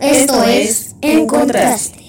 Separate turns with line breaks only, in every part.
Esto es En Contraste.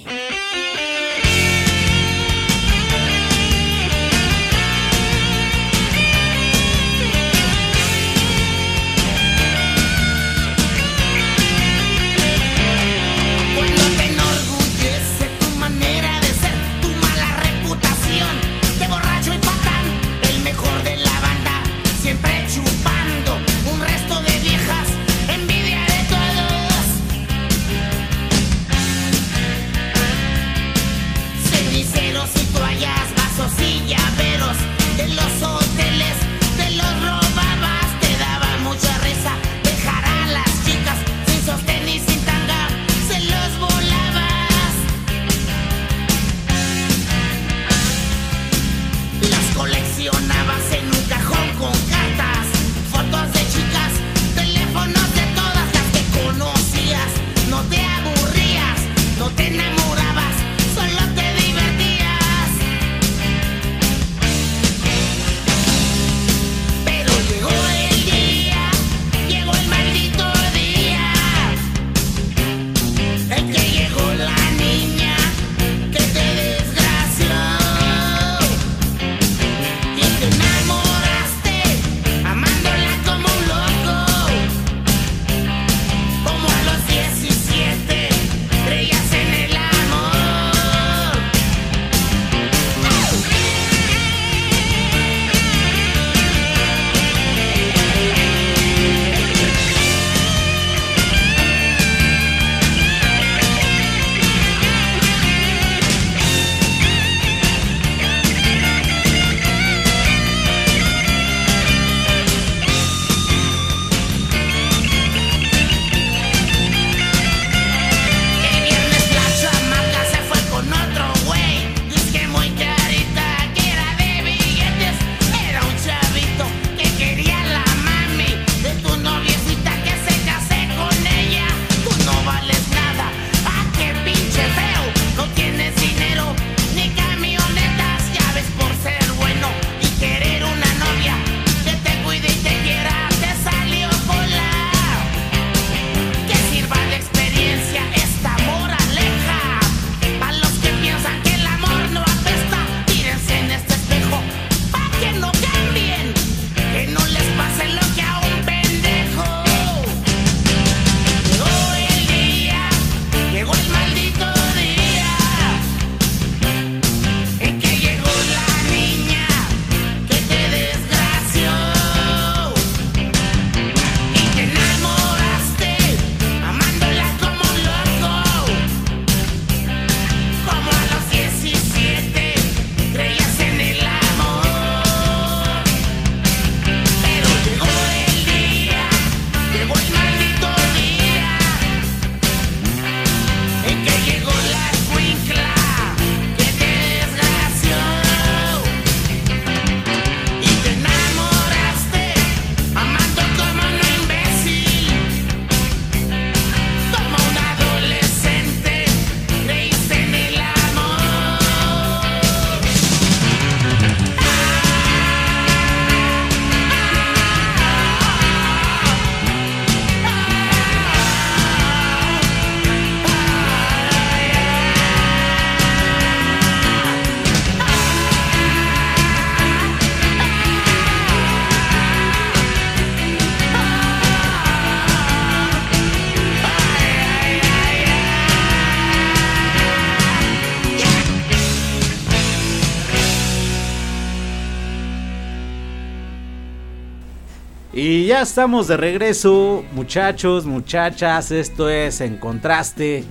Ya estamos de regreso, muchachos, muchachas. Esto es En Contraste,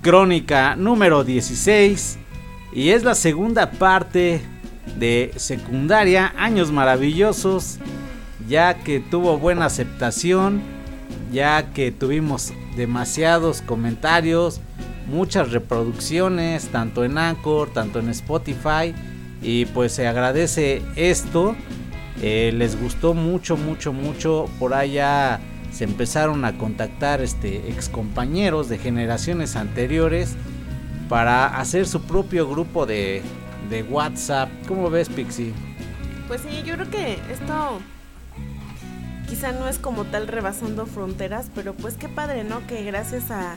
crónica número 16. Y es la segunda parte de secundaria, años maravillosos, ya que tuvo buena aceptación, ya que tuvimos demasiados comentarios, muchas reproducciones, tanto en Anchor, tanto en Spotify. Y pues se agradece esto. Eh, les gustó mucho, mucho, mucho. Por allá se empezaron a contactar este, ex compañeros de generaciones anteriores para hacer su propio grupo de, de WhatsApp. ¿Cómo ves, Pixie?
Pues sí, yo creo que esto quizá no es como tal rebasando fronteras, pero pues qué padre, ¿no? Que gracias a,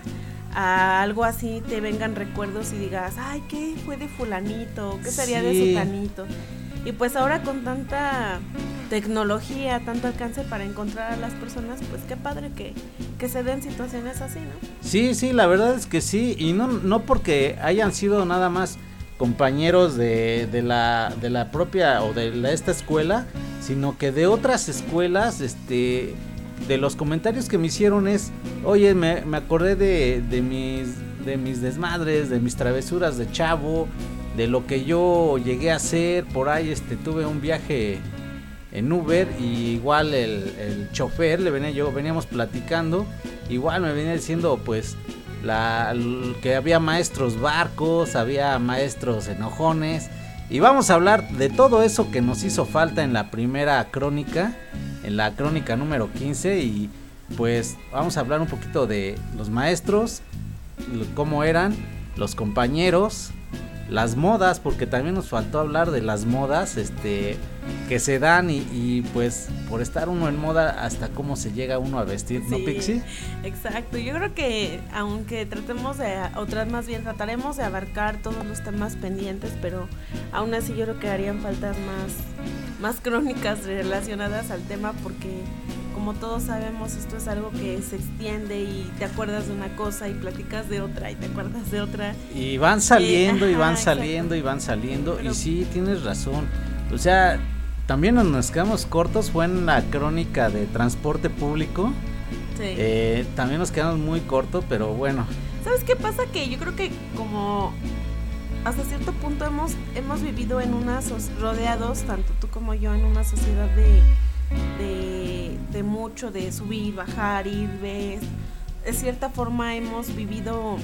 a algo así te vengan recuerdos y digas, ay, ¿qué fue de fulanito? ¿Qué sería de
Sí.
Y pues ahora con tanta tecnología, tanto alcance para encontrar a las personas, pues qué padre que, que se den situaciones así, ¿no?
Sí, sí, la verdad es que sí, y no, no porque hayan sido nada más compañeros de, de la, de la propia o de la- esta escuela, sino que de otras escuelas, este, de los comentarios que me hicieron es, oye, me, me acordé de, de mis, de mis desmadres, de mis travesuras de chavo, de lo que yo llegué a hacer, por ahí, este, tuve un viaje en Uber y igual el, el chofer le venía yo veníamos platicando igual me venía diciendo pues la que había maestros barcos había maestros enojones y vamos a hablar de todo eso que nos hizo falta en la primera crónica en la crónica número 15 y pues vamos a hablar un poquito de los maestros cómo eran los compañeros las modas porque también nos faltó hablar de las modas este que se dan y, y, pues por estar uno en moda hasta cómo se llega uno a vestir, ¿no. Pixie?
Exacto, yo creo que aunque tratemos de, otras más bien trataremos de abarcar todos los temas pendientes, pero aún así yo creo que harían faltas más, más crónicas relacionadas al tema porque como todos sabemos esto es algo que se extiende y te acuerdas de una cosa y platicas de otra y te acuerdas de otra.
Y van saliendo y
ajá,
van
exacto.
saliendo y van saliendo
Pero-
y sí, tienes razón. O sea, también nos- quedamos cortos fue en la crónica de transporte público.
Sí.
Eh, también nos quedamos muy cortos, pero bueno.
¿Sabes qué pasa? Que yo creo que como hasta cierto punto hemos, hemos vivido en una, rodeados, tanto tú como yo, en una sociedad de, de, de mucho, de subir, bajar, ir, ves. De cierta forma hemos vivido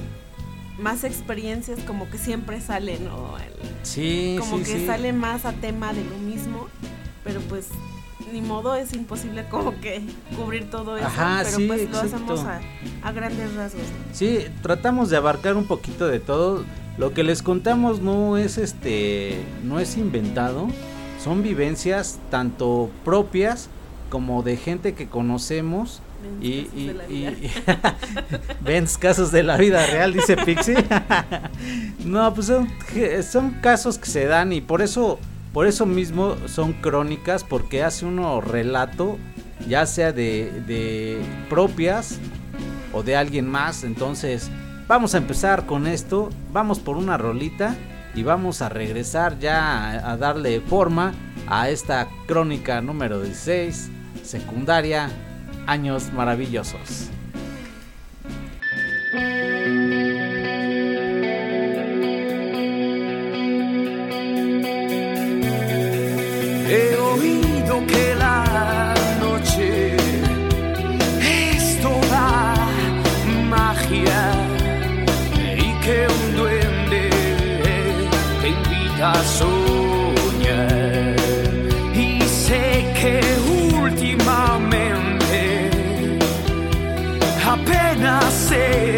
más experiencias como que siempre sale, ¿no? El-
Sí,
como
sí,
que
sí.
sale más a tema de lo mismo, pero pues ni modo es imposible como que cubrir todo eso,
Ajá,
pero
sí,
pues lo
exacto.
hacemos a, a grandes rasgos.
Sí, tratamos de abarcar un poquito de todo. Lo que les contamos no es este, no es inventado, son vivencias tanto propias como de gente que conocemos y, y, y-
vida.
ven casos de la vida real, dice Pixie. no, pues son, son casos que se dan y por eso, por eso mismo son crónicas, porque hace uno relato, ya sea de, de propias o de alguien más. Entonces, vamos a empezar con esto. Vamos por una rolita y vamos a regresar ya a, a darle forma a esta crónica número 16, secundaria, años maravillosos.
He oído que la apenas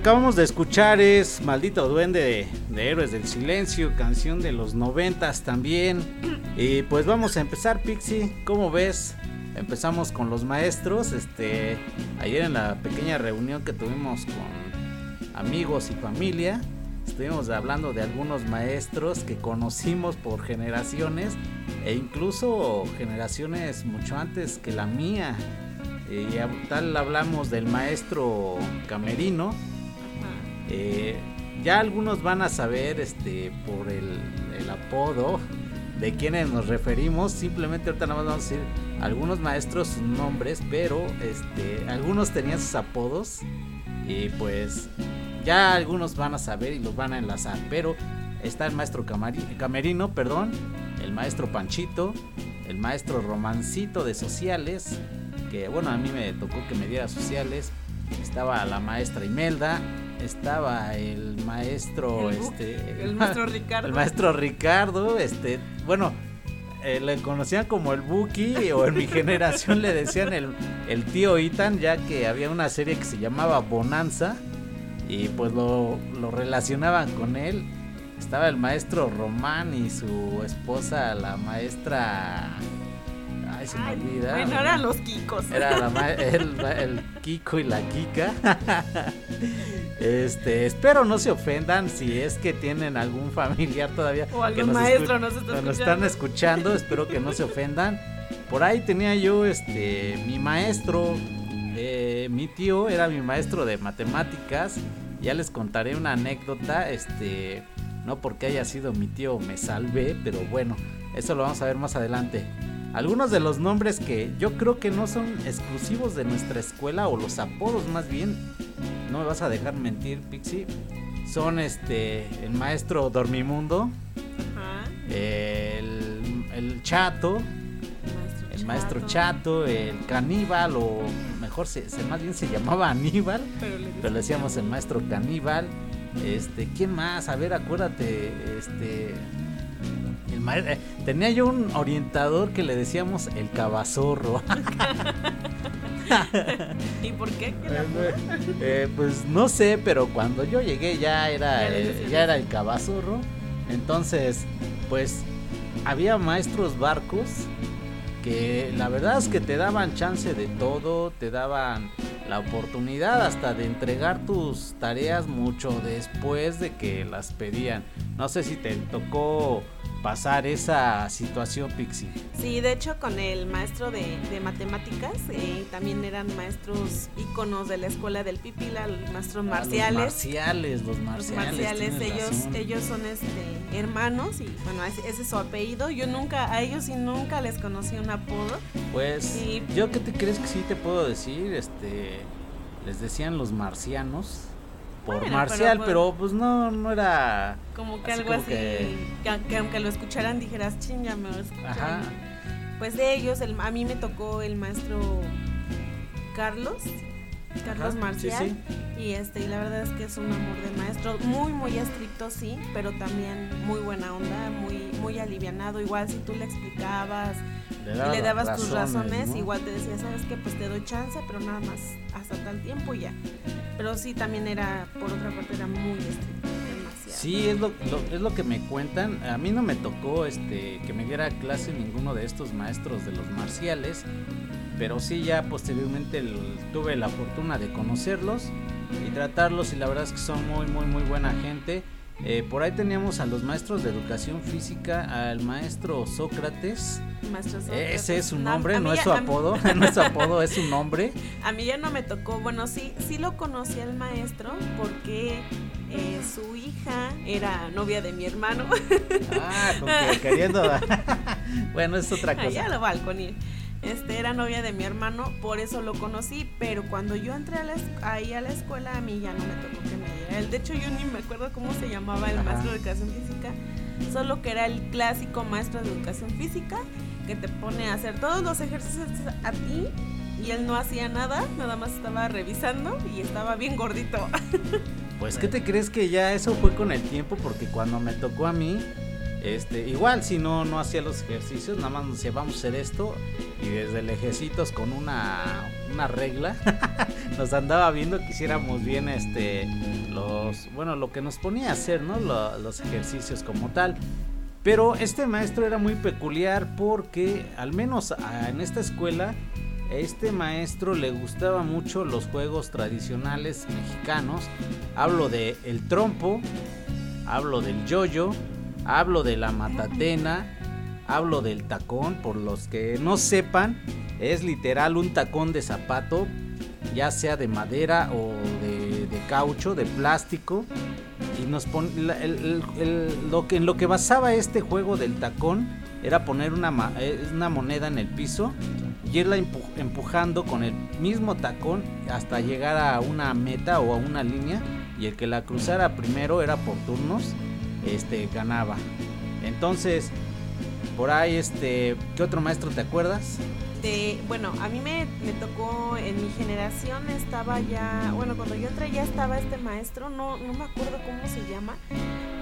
acabamos de escuchar es Maldito Duende de, Héroes del Silencio, canción de los noventas también. Y pues vamos a empezar, Pixie. ¿Cómo ves? Empezamos con los maestros. Este, ayer en la pequeña reunión que tuvimos con amigos y familia, estuvimos hablando de algunos maestros que conocimos por generaciones e incluso generaciones mucho antes que la mía. Y a- tal hablamos del maestro Camerino. Eh, ya algunos van a saber este por el, apodo de quienes nos referimos. Simplemente ahorita nada más vamos a decir algunos maestros sus nombres, pero este algunos tenían sus apodos y pues ya algunos van a saber y los van a enlazar. Pero está el maestro Camerino, perdón, el maestro Panchito, el maestro Romancito de sociales, que bueno, a mí me tocó que me diera sociales. Estaba la maestra Imelda, estaba el maestro
El
este
El maestro Ricardo.
el maestro Ricardo, este, bueno, eh, le conocían como el Buki o en mi generación le decían el, el tío Ethan, ya que había una serie que se llamaba Bonanza y pues lo, lo relacionaban con él. Estaba el maestro Román y su esposa, la maestra... Ay, se me
Ay,
olvida.
Bueno, eran los Kikos.
Era la el, el Kiko y la Kika. Este, espero no se ofendan si es que tienen algún familiar todavía.
O
que
algún
nos
maestro nos está
que nos están escuchando. Espero que no se ofendan. Por ahí tenía yo, este, mi maestro, eh, mi tío era mi maestro de matemáticas. Ya les contaré una anécdota, este, no porque haya sido mi tío me salvé, pero bueno, eso lo vamos a ver más adelante. Algunos de los nombres que yo creo que no son exclusivos de nuestra escuela o los apodos más bien, no me vas a dejar mentir, Pixie, son este el maestro Dormimundo,
Ajá.
el, el Chato, el maestro Chato, el Caníbal o mejor se, se- más bien se llamaba Aníbal,
Pero le
pero le decíamos el maestro Caníbal. Este, ¿quién más? A ver, acuérdate, este el eh, tenía yo un orientador que le decíamos el cabazorro.
¿Y por qué? ¿Qué la-
Eh, pues no sé, pero cuando yo llegué ya era,
ya
era el cabazorro. Entonces, pues había maestros barcos que la verdad es que te daban chance de todo, te daban la oportunidad hasta de entregar tus tareas mucho después de que las pedían. No sé si te tocó pasar esa situación, Pixie.
Sí, de hecho con el maestro de, de matemáticas eh, también eran maestros íconos de la escuela del Pipila, los maestros
Ah,
marciales.
Los marciales, los
Los
marciales.
marciales,
tienes
ellos,
razón.
ellos son este hermanos y bueno, ese, ese es su apellido. Yo nunca, a ellos sí nunca les conocí un apodo.
Pues
Sí.
yo que te crees que sí te puedo decir, este les decían los marcianos por
Bueno,
marcial,
pero,
pero,
pues-
no no era
Como que
Así
algo
como
así,
que-
que... que aunque lo escucharan dijeras, ching, ya me lo escucharon".
ajá.
Pues de ellos, el- a mí me tocó el maestro Carlos, Carlos
Ajá,
Marcial.
sí,
Y este, y la verdad es que es un amor de maestro, muy muy estricto sí, pero también muy buena onda, muy muy alivianado, igual si tú le explicabas
Le,
y
daba
le dabas tus razones,
¿no?
igual te decía, sabes que pues te doy chance, pero nada más hasta tal tiempo ya. Pero sí también era, por otra parte era muy estricto, demasiado.
Sí, es lo, lo- es lo que me cuentan. A mí no me tocó este que me diera clase ninguno de estos maestros de los marciales, pero sí ya posteriormente el- tuve la fortuna de conocerlos y tratarlos y la verdad es que son muy muy muy buena gente. Eh, por ahí teníamos a los maestros de educación física, al maestro Sócrates.
Maestro Sócrates.
Ese es su
No,
nombre, no es
ya-
su
a mí-
apodo, no es su apodo, es su nombre.
A mí ya no me tocó, bueno, sí, sí lo conocí al maestro porque eh, su hija era novia de mi hermano.
Ah, con que queriendo. bueno, es otra cosa.
Allá lo balconil. Este era novia de mi hermano, por eso lo conocí, pero cuando yo entré a la ahí a la escuela, a mí ya no me tocó que me diera él. De hecho, yo ni me acuerdo cómo se llamaba el
Ajá.
maestro de educación física, solo que era el clásico maestro de educación física que te pone a hacer todos los ejercicios a ti y él no hacía nada, nada más estaba revisando y estaba bien gordito.
Pues, ¿qué te crees que ya eso fue con el tiempo? Porque cuando me tocó a mí, este, igual si no, no hacía los ejercicios, nada más nos vamos a hacer esto. Y desde lejecitos con una, una regla. nos andaba viendo que hiciéramos bien este los bueno lo que nos ponía a hacer, ¿no? los ejercicios como tal. Pero este maestro era muy peculiar porque al menos en esta escuela este maestro le gustaba mucho los juegos tradicionales mexicanos. Hablo de el trompo, hablo del yoyo, hablo de la matatena, hablo del tacón, por los que no sepan, es literal un tacón de zapato, ya sea de madera o de, caucho, de plástico. Y nos lo que, en lo que basaba este juego del tacón era poner una, eh, una moneda en el piso y irla empujando con el mismo tacón hasta llegar a una meta o a una línea y el que la cruzara primero era por turnos, este ganaba. Entonces, por ahí este, ¿qué otro maestro te acuerdas?
De, bueno, a mí me, me, tocó en mi generación estaba ya, bueno, cuando yo entré ya estaba este maestro, no, no me acuerdo cómo se llama,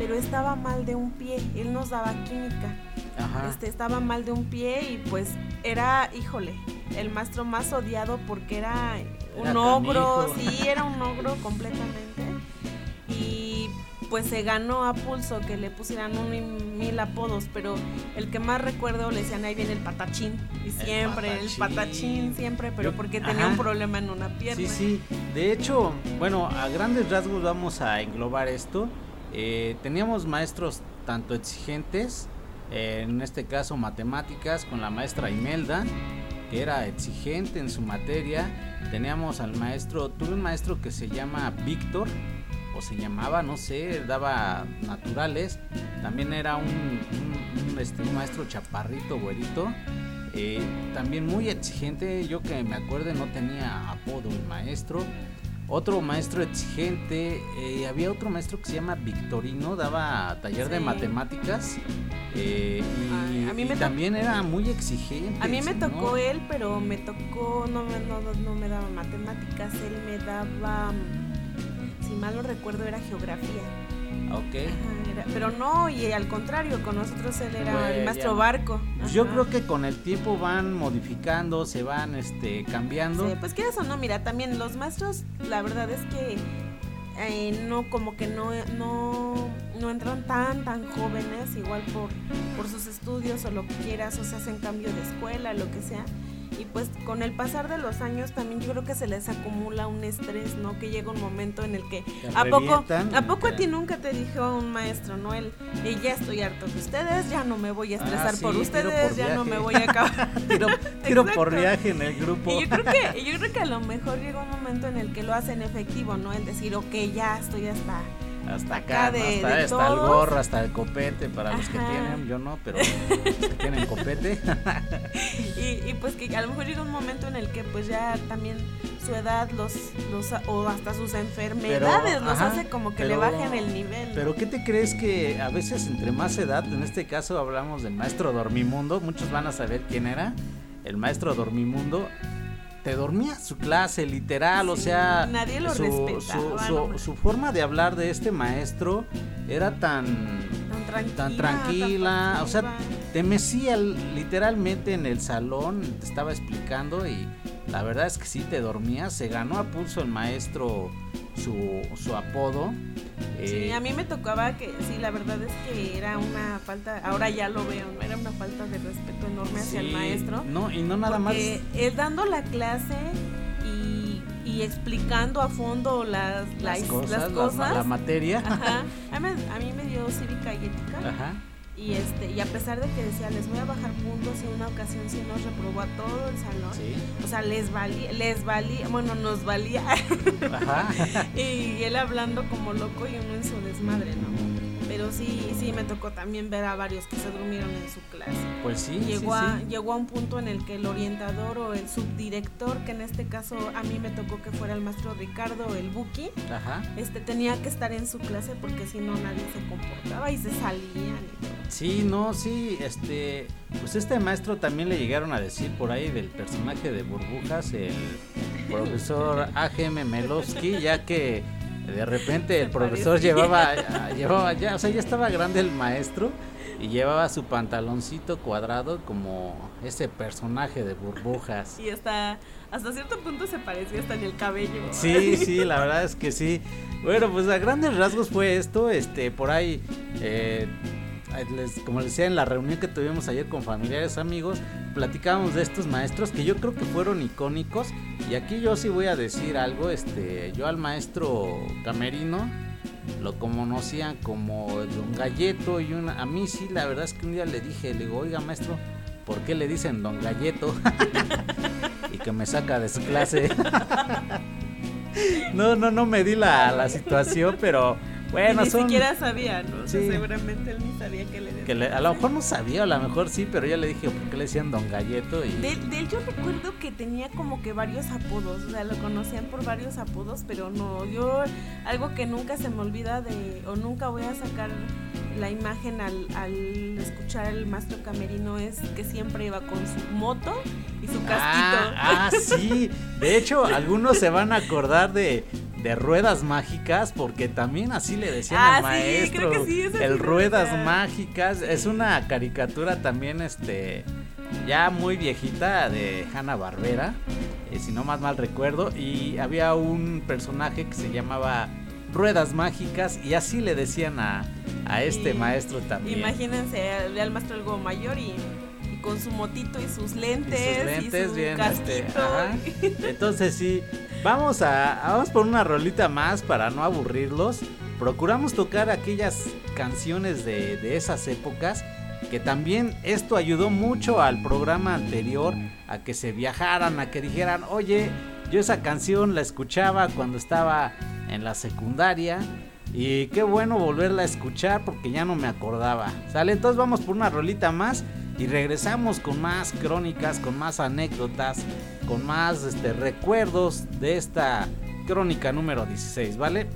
pero estaba mal de un pie, él nos daba química. Este, estaba mal de un pie y pues era, híjole, el maestro más odiado porque era, un ogro, sí, era un ogro completamente. Y pues se ganó a pulso que le pusieran un mil apodos, pero el que más recuerdo le decían ahí viene el patachín. Y siempre, el patachín, siempre, pero porque tenía un problema en una pierna.
Sí, sí. De hecho, bueno, a grandes rasgos vamos a englobar esto. Eh, teníamos maestros tanto exigentes en este caso matemáticas con la maestra Imelda, que era exigente en su materia. Teníamos al maestro, tuve un maestro que se llama Víctor, o se llamaba, no sé, daba naturales. También era un, este, maestro chaparrito, güerito. Eh, también muy exigente, yo que me acuerdo no tenía apodo el maestro. Otro maestro exigente, eh, había otro maestro que se llama Victorino, daba taller de matemáticas eh, y, también era muy exigente.
A mí me tocó él, pero me tocó, no, no, no me daba matemáticas, él me daba, si mal no recuerdo, era geografía.
Ok.
pero no, y al contrario, con nosotros él era el maestro barco.
Yo creo que con el tiempo van modificando, se van este cambiando.
Sí, pues quieres o no, mira, también los maestros, la verdad es que eh, no, como que no, no, no entran tan, tan jóvenes, igual por, por sus estudios o lo que quieras, o se hacen cambio de escuela, lo que sea y pues con el pasar de los años también yo creo que se les acumula un estrés, ¿no? Que llega un momento en el que a poco a poco a ti nunca te dijo un maestro, ¿no? El y ya estoy harto de ustedes, ya no me voy a ah, estresar por ustedes, ya no me voy a acabar.
tiro, por viaje en el grupo.
Y yo creo que yo creo que a lo mejor llega un momento en el que lo hacen efectivo, ¿no? El decir, ok, ya estoy hasta
hasta acá, de, hasta, el gorro, hasta el copete para los que tienen, yo no, pero los que tienen copete.
y, pues que a lo mejor llega un momento en el que pues ya también su edad los, los o hasta sus enfermedades los hace como que le bajen el nivel.
Pero ¿qué te crees que a veces entre más edad, en este caso hablamos del maestro Dormimundo, muchos van a saber quién era, el maestro Dormimundo, te dormía su clase, literal, o sea,
nadie lo
su, su, su, forma de hablar de este maestro era tan, tan tranquila, o sea, te mecía literalmente en el salón, te estaba explicando y la verdad es que sí te dormías, se ganó a pulso el maestro su, su apodo.
Sí, eh, a mí me tocaba que, sí, la verdad es que era una falta, ahora ya lo veo, era una falta de respeto enorme hacia el maestro.
No, y no nada más.
Él dando la clase y, explicando a fondo las, las, cosas,
La, materia.
Ajá. A mí, a mí me dio cívica y ética. Ajá. Y, este, y a pesar de que decía, les voy a bajar puntos, y una ocasión sí nos reprobó a todo el salón. O sea, les valía, les valía, bueno, nos valía. Ajá. y él hablando como loco y uno en su desmadre, ¿no? Pero sí, sí, me tocó también ver a varios que se durmieron en su clase.
Pues sí.
Llegó, A, llegó a un punto en el que el orientador o el subdirector, que en este caso a mí me tocó que fuera el maestro Ricardo, el Buki, este tenía que estar en su clase porque si no nadie se comportaba y se salían y todo.
Sí, no, sí, este, pues este maestro también le llegaron a decir por ahí del personaje de burbujas, el profesor A.G.M. Melowski, ya que de repente el profesor llevaba, llevaba ya, o sea, ya estaba grande el maestro y llevaba su pantaloncito cuadrado como ese personaje de burbujas.
Y hasta, hasta cierto punto se parecía hasta en el cabello.
Sí, sí, la verdad es que sí. Bueno, pues a grandes rasgos fue esto, este, por ahí, eh, como les decía en la reunión que tuvimos ayer con familiares amigos, platicábamos de estos maestros que yo creo que fueron icónicos. Y aquí yo sí voy a decir algo, este, yo al maestro Camerino, lo conocían como Don Galleto y una, a mí sí, la verdad es que un día le dije, le digo, oiga maestro, ¿por qué le dicen Don Galleto? y que me saca de su clase. no, no, no me di la, la situación, pero bueno,
ni siquiera sabía, ¿no? seguramente él ni sabía que le
decían. a lo mejor no sabía, a lo mejor sí, pero yo le dije, ¿por qué le decían Don Galleto? Y...
De, él yo recuerdo que tenía como que varios apodos, o sea, lo conocían por varios apodos, pero no, yo algo que nunca se me olvida de, o nunca voy a sacar la imagen al, al escuchar al maestro camerino es que siempre iba con su moto y su casquito.
Ah, ah sí, de hecho algunos se van a acordar de de ruedas mágicas, porque también así le decían al ah, maestro. el ruedas mágicas es una caricatura también, este, ya muy viejita de Hanna Barbera, eh, si no más mal recuerdo, y había un personaje que se llamaba Ruedas Mágicas y así le decían a, a este maestro también.
Imagínense al maestro algo mayor y con su motito y sus lentes. Y sus lentes, bien, este,
Entonces sí, vamos a, vamos por una rolita más para no aburrirlos. Procuramos tocar aquellas canciones de, de esas épocas que también esto ayudó mucho al programa anterior a que se viajaran, a que dijeran, oye, yo esa canción la escuchaba cuando estaba en la secundaria y qué bueno volverla a escuchar porque ya no me acordaba. Sale, entonces vamos por una rolita más y regresamos con más crónicas, con más anécdotas, con más este, recuerdos de esta crónica número 16, ¿vale?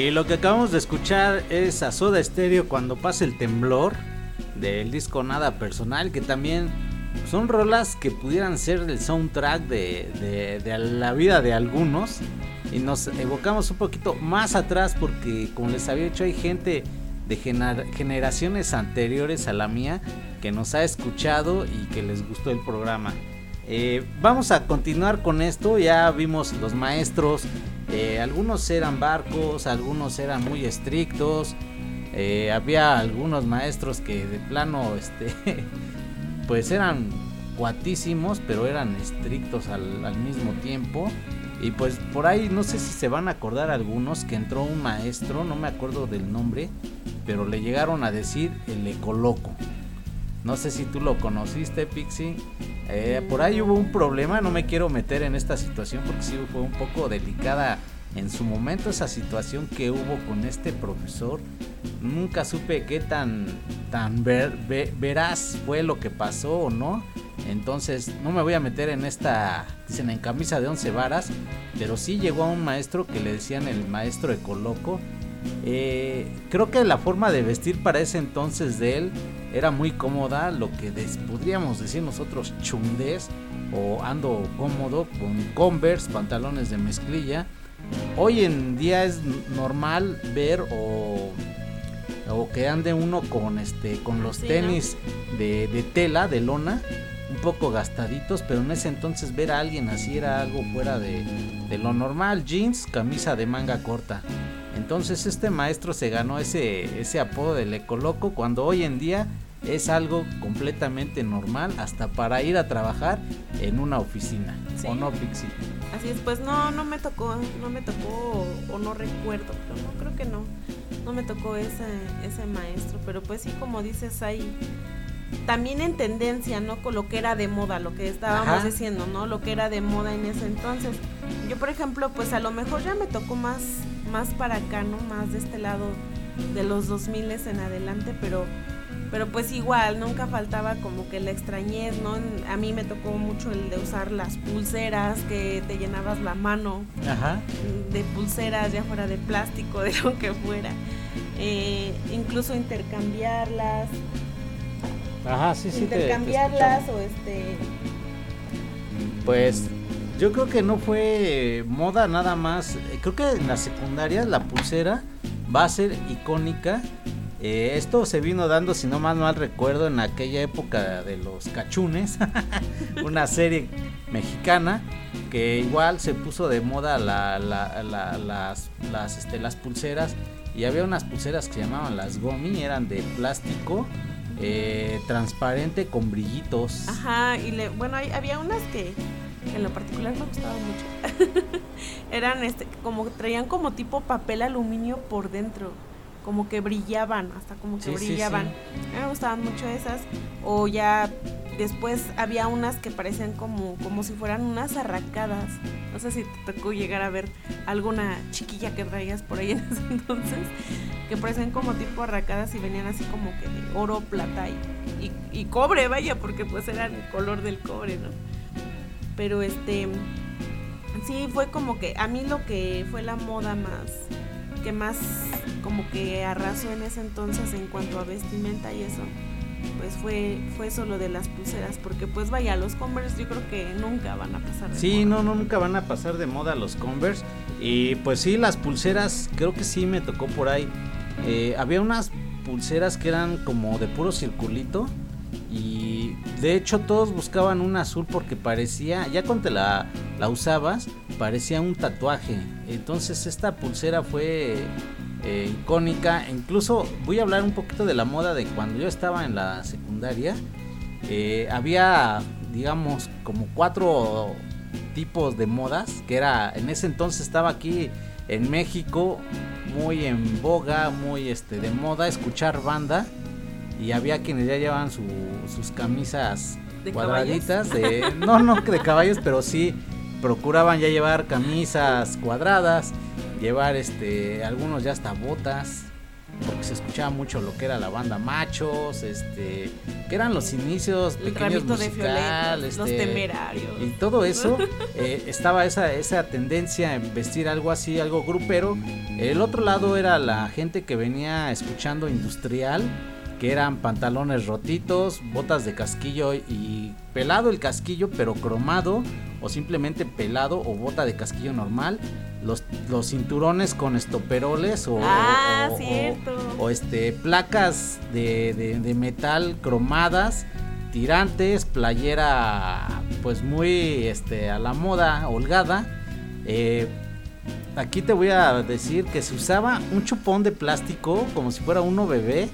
Y lo que acabamos de escuchar es a Soda Stereo cuando pasa el temblor del disco Nada Personal, que también son rolas que pudieran ser el soundtrack de, de, la vida de algunos. Y nos evocamos un poquito más atrás porque, como les había dicho, hay gente de generaciones anteriores a la mía que nos ha escuchado y que les gustó el programa. Eh, vamos a continuar con esto, ya vimos los maestros, eh, algunos eran barcos, algunos eran muy estrictos, eh, había algunos maestros que de plano, este, pues eran guatísimos, pero eran estrictos al, al mismo tiempo. Y pues por ahí no sé si se van a acordar algunos que entró un maestro, no me acuerdo del nombre, pero le llegaron a decir el ecoloco. No sé si tú lo conociste, Pixie. Eh, por ahí hubo un problema, no me quiero meter en esta situación porque sí fue un poco delicada en su momento esa situación que hubo con este profesor. Nunca supe qué tan, tan veraz fue lo que pasó o no. Entonces no me voy a meter en esta, dicen en camisa de once varas, pero sí llegó a un maestro que le decían el maestro ecoloco. Eh, creo que la forma de vestir para ese entonces de él era muy cómoda, lo que podríamos decir nosotros chundés o ando cómodo con Converse, pantalones de mezclilla. Hoy en día es normal ver o, o que ande uno con este con los tenis de, de, tela, de lona, un poco gastaditos, pero en ese entonces ver a alguien así era algo fuera de, de lo normal, jeans, camisa de manga corta. Entonces este maestro se ganó ese, ese apodo del ecoloco cuando hoy en día es algo completamente normal hasta para ir a trabajar en una oficina. ¿O no, Pixie?
Así es, pues no, no me tocó, no me tocó o, no recuerdo, pero no creo que no, no me tocó ese, ese maestro, pero pues sí, como dices, hay también en tendencia, ¿no? Con lo que era de moda, lo que estábamos diciendo, ¿no? Lo que era de moda en ese entonces. Yo, por ejemplo, pues a lo mejor ya me tocó más, más para acá, ¿no? Más de este lado de los 2000 en adelante, pero pero pues igual nunca faltaba como que la extrañez, ¿no? A mí me tocó mucho el de usar las pulseras, que te llenabas la mano de pulseras, ya fuera de plástico, de lo que fuera. Eh, incluso intercambiarlas.
Ajá, sí, sí.
Intercambiarlas o este...
Pues yo creo que no fue moda nada más. Creo que en la secundaria la pulsera va a ser icónica eh, esto se vino dando, si no mal mal recuerdo, en aquella época de los cachunes, una serie mexicana que igual se puso de moda las, las, este, las pulseras y había unas pulseras que se llamaban las gomi, eran de plástico. Eh, transparente con brillitos.
Ajá, y le, bueno, había unas que, en lo particular me gustaban mucho. Eran este, como traían como tipo papel aluminio por dentro como que brillaban, hasta como que brillaban. A mí me gustaban mucho esas. O ya después había unas que parecían como, como si fueran unas arracadas. No sé si te tocó llegar a ver alguna chiquilla que traías por ahí en ese entonces. Que parecían como tipo arracadas y venían así como que de oro, plata y, y, cobre, vaya, porque pues eran el color del cobre, ¿no? Pero este sí fue como que a mí lo que fue la moda más que más como que arrasó en ese entonces en cuanto a vestimenta y eso pues fue fue eso lo de las pulseras porque pues vaya los Converse yo creo que nunca van a pasar de
sí no no nunca van a pasar de moda los Converse y pues sí las pulseras creo que sí me tocó por ahí eh, había unas pulseras que eran como de puro circulito y de hecho todos buscaban un azul porque parecía, ya cuando la, la usabas, parecía un tatuaje. Entonces esta pulsera fue eh, icónica. Incluso voy a hablar un poquito de la moda de cuando yo estaba en la secundaria. Eh, había, digamos, como cuatro tipos de modas. Que era, en ese entonces estaba aquí en México muy en boga, muy este, de moda escuchar banda y había quienes ya llevaban sus camisas cuadraditas de no no de caballos pero sí procuraban ya llevar camisas cuadradas llevar este algunos ya hasta botas porque se escuchaba mucho lo que era la banda Machos, este, que eran los inicios
El
pequeños
de
musical,
violetas, los
este,
temerarios.
y todo eso eh, estaba esa, esa tendencia en vestir algo así, algo grupero. El otro lado era la gente que venía escuchando industrial, que eran pantalones rotitos, botas de casquillo y pelado el casquillo, pero cromado, o simplemente pelado o bota de casquillo normal. Los, los cinturones con estoperoles o,
Ah,
o- o-
cierto.
o, este placas de, de- de metal cromadas tirantes playera pues muy este a la moda holgada Eh, aquí te voy a decir que se usaba un chupón de plástico como si fuera uno bebé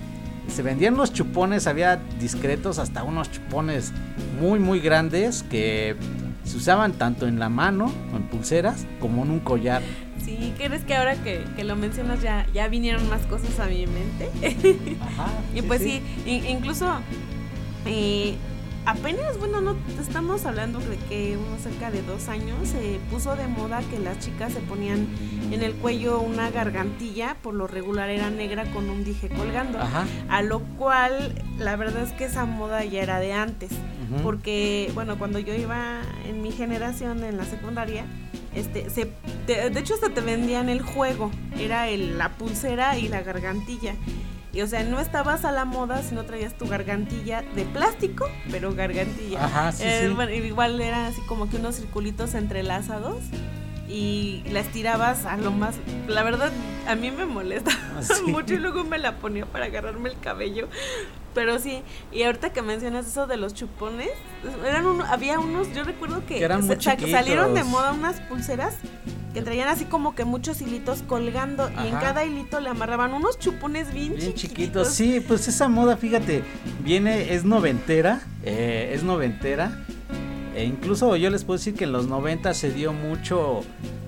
se vendían los chupones había discretos hasta unos chupones muy muy grandes que se usaban tanto en la mano o en pulseras como en un collar
Sí, ¿crees que ahora que, que lo mencionas ya, ya vinieron más cosas a mi mente? y pues sí, in- incluso eh, apenas, bueno, no estamos hablando de que unos cerca de dos años se puso de moda que las chicas se ponían en el cuello una gargantilla, por lo regular era negra con un dije colgando.
Ajá.
A lo cual, la verdad es que esa moda ya era de antes. Porque, bueno, cuando yo iba en mi generación, en la secundaria, este, se, de, de hecho hasta te vendían el juego. Era el, la pulsera y la gargantilla. Y o sea, no estabas a la moda si no traías tu gargantilla de plástico, pero gargantilla.
Ajá, sí,
Eh,
sí.
bueno, igual eran así como que unos circulitos entrelazados y la estirabas a lo más... La verdad, a mí me molesta
Ah, Sí.
mucho y luego me la ponía para agarrarme el cabello. Pero sí, y ahorita que mencionas eso de los chupones, eran uno, había unos, yo recuerdo que,
Que eran muy
sa-
chiquitos.
salieron de moda unas pulseras que traían así como que muchos hilitos colgando y en cada hilito le amarraban unos chupones bien,
Bien
chiquitos.
chiquitos, sí, pues esa moda, fíjate, viene, es noventera, eh, es noventera, e incluso yo les puedo decir que en los 90 se dio mucho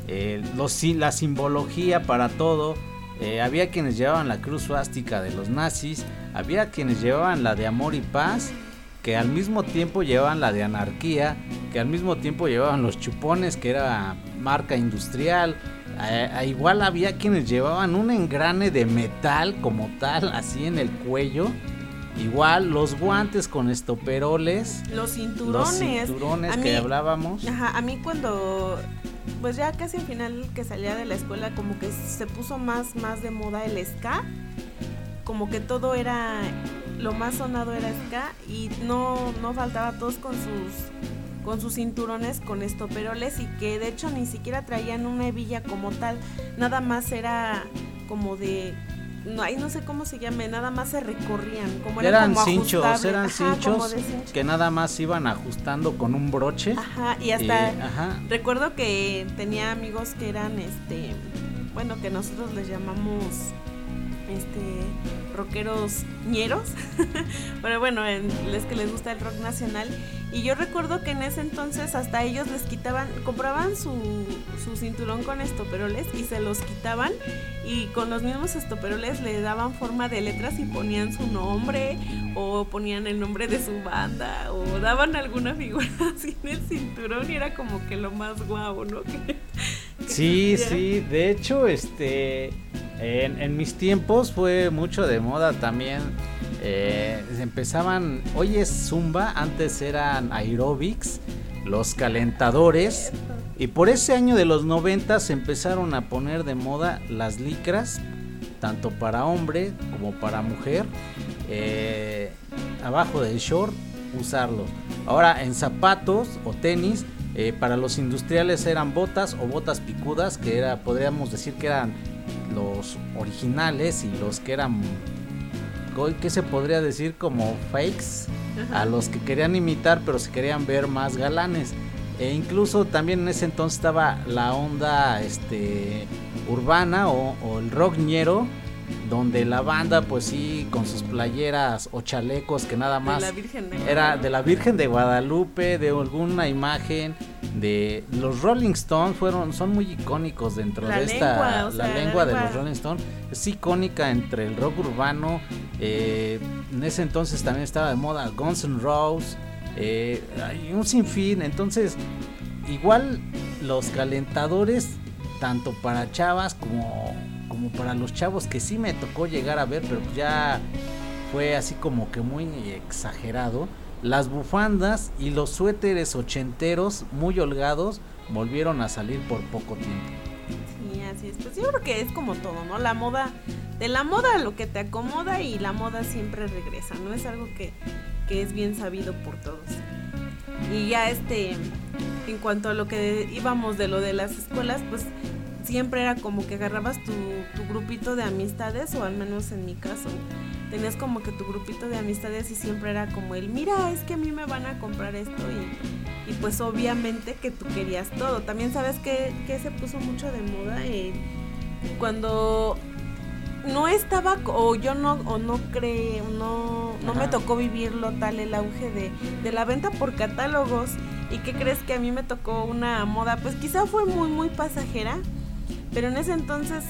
eh, los, la simbología para todo, eh, había quienes llevaban la cruz suástica de los nazis, había quienes llevaban la de amor y paz, que al mismo tiempo llevaban la de anarquía, que al mismo tiempo llevaban los chupones, que era marca industrial. Eh, eh, igual había quienes llevaban un engrane de metal como tal, así en el cuello. Igual los guantes con estoperoles,
Los
los
cinturones.
cinturones
A
que hablábamos.
Ajá, a mí cuando, pues ya casi al final que salía de la escuela, como que se puso más, más de moda el ska, como que todo era, lo más sonado era ska y no, no faltaba todos con sus, con sus cinturones con estoperoles y que de hecho ni siquiera traían una hebilla como tal, nada más era como de no, ahí no sé cómo se llame, nada más se recorrían, como era
Eran
como
cinchos, eran
ajá,
cinchos
cincho.
que nada más iban ajustando con un broche.
Ajá, y
y-
hasta
ajá,
Recuerdo que tenía amigos que eran, este, bueno, que nosotros les llamamos, este, rockeros ñeros, pero bueno, en- es que les gusta el rock nacional. Y yo recuerdo que en ese entonces hasta ellos les quitaban, compraban su, su cinturón con estoperoles y se los quitaban y con los mismos estoperoles le daban forma de letras y ponían su nombre o ponían el nombre de su banda o daban alguna figura así en el cinturón y era como que lo más guau, ¿no? Que- que
Sí, sí, de hecho, este, en, mis tiempos fue mucho de moda también. eh, empezaban, hoy es zumba, antes eran aerobics, los calentadores. Y por ese año de los 90 se empezaron a poner de moda las licras, tanto para hombre como para mujer. eh, abajo del short, usarlo. Ahora en zapatos o tenis, eh, para los industriales eran botas o botas picudas, que era, podríamos decir que eran los originales y los que eran, ¿qué se podría decir? Como fakes, a los que querían imitar, pero se querían ver más galanes. E incluso también en ese entonces estaba la onda este, urbana o, o el rockñero, donde la banda, pues sí, con sus playeras o chalecos que nada más
de
era de la Virgen de Guadalupe, de alguna imagen de los Rolling Stones fueron son muy icónicos dentro
La
de esta
o
la
sea, la
lengua de los Rolling Stones. Es icónica entre el rock urbano eh, en ese entonces también estaba de moda Guns N' Roses eh, hay un sinfín. Entonces igual los calentadores tanto para chavas como como para los chavos que sí me tocó llegar a ver, pero ya fue así como que muy exagerado. Las bufandas y los suéteres ochenteros muy holgados volvieron a salir por poco tiempo.
Sí, así es. Pues yo creo que es como todo, ¿no? La moda, de la moda lo que te acomoda y la moda siempre regresa, ¿no? Es algo que, que es bien sabido por todos. Y ya este, en cuanto a lo que íbamos de lo de las escuelas, pues siempre era como que agarrabas tu, tu grupito de amistades, o al menos en mi caso, tenías como que tu grupito de amistades y siempre era como el, mira, es que a mí me van a comprar esto y, y pues obviamente que tú querías todo. También sabes que, que se puso mucho de moda eh, cuando no estaba o yo no o no creo no no me tocó vivirlo tal el auge de, de la venta por catálogos y qué crees que a mí me tocó una moda pues quizá fue muy muy pasajera pero en ese entonces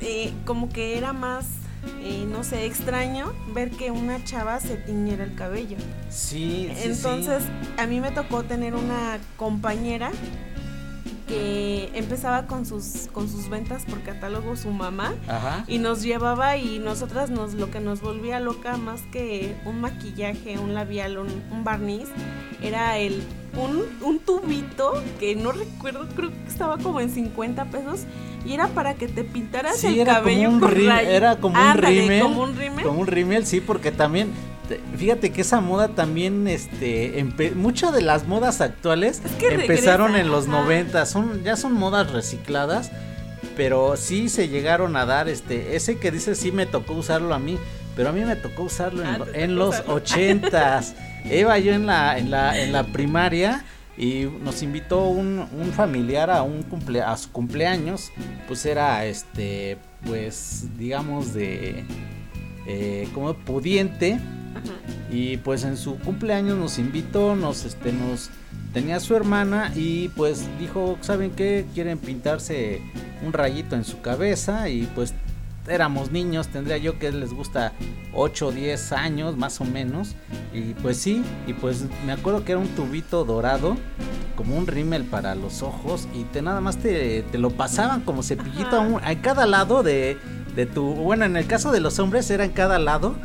eh, como que era más eh, no sé extraño ver que una chava se tiñera el cabello
Sí, sí,
entonces
sí.
a mí me tocó tener una compañera que empezaba con sus con sus ventas por catálogo su mamá
Ajá.
y nos llevaba y nosotras nos lo que nos volvía loca más que un maquillaje, un labial, un, un barniz, era el un, un tubito que no recuerdo, creo que estaba como en 50 pesos y era para que te pintaras
Sí,
el cabello
como un
con
rim- era como un rímel,
como un rímel.
Como un rímel, sí, porque también fíjate que esa moda también este muchas de las modas actuales
Es que
empezaron
regresa,
en los
ajá.
90, son ya son modas recicladas, pero sí se llegaron a dar este ese que dice sí me tocó usarlo a mí, pero a mí me tocó usarlo en,
Ah,
en los ochentas. Iba yo en la en la en la primaria y nos invitó un, un familiar a un cumple a su cumpleaños, pues era este pues digamos de eh, como pudiente
Ajá.
y pues en su cumpleaños nos invitó, nos este nos tenía su hermana y pues dijo, ¿saben qué? Quieren pintarse un rayito en su cabeza y pues éramos niños, tendría yo que les gusta 8 o 10 años más o menos y pues sí, y pues me acuerdo que era un tubito dorado como un rímel para los ojos y te nada más te, te lo pasaban como cepillito a, un- a cada lado de, de tu, bueno en el caso de los hombres era en cada lado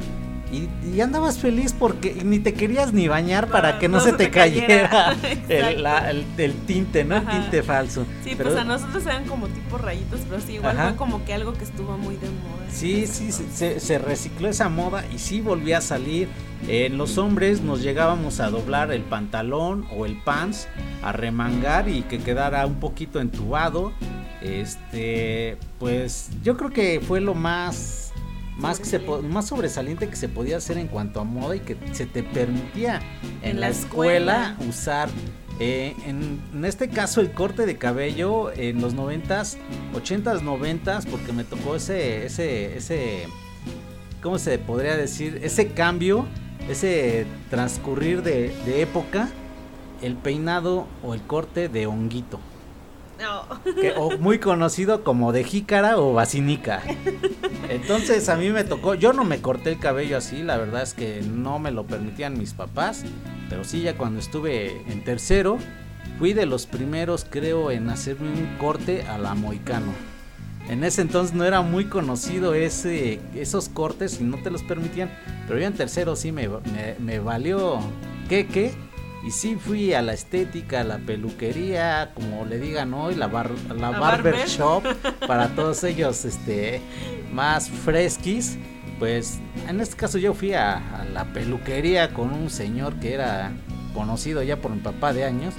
y, y andabas feliz porque ni te querías ni bañar para que no,
no
se
se
te
cayera.
cayera el, la- el- el tinte, ¿no? El tinte falso.
Sí,
Pero-
pues a nosotros eran como tipo rayitos, pero sí, igual
Ajá.
fue como que algo que estuvo muy de moda.
Sí, sí, se,
entonces.
se- se recicló esa moda y sí volvía a salir. En los hombres nos llegábamos a doblar el pantalón o el pants, a remangar y que quedara un poquito entubado. Este, pues yo creo que fue lo más, más, que se, más sobresaliente que se podía hacer en cuanto a moda y que se te permitía en,
En
la
la
escuela,
escuela.
usar. Eh, en, en este caso el corte de cabello en los 90s, 80s, 90s, porque me tocó ese, ese, ese, ¿cómo se podría decir? Ese cambio, ese transcurrir de, de época, el peinado o el corte de honguito, O muy conocido como de jícara o basinica. Entonces a mí me tocó, yo no me corté el cabello así, la verdad es que no me lo permitían mis papás, pero sí ya cuando estuve en tercero, fui de los primeros creo en hacerme un corte a la moicano. En ese entonces no era muy conocido ese, esos cortes y no te los permitían, pero yo en tercero sí me, me, me valió que que y sí fui a la estética, a la peluquería, como le digan hoy, la, bar, la
La
barber
barber.
shop para todos ellos este más fresquis. Pues en este caso yo fui a, a la peluquería con un señor que era conocido ya por mi papá de años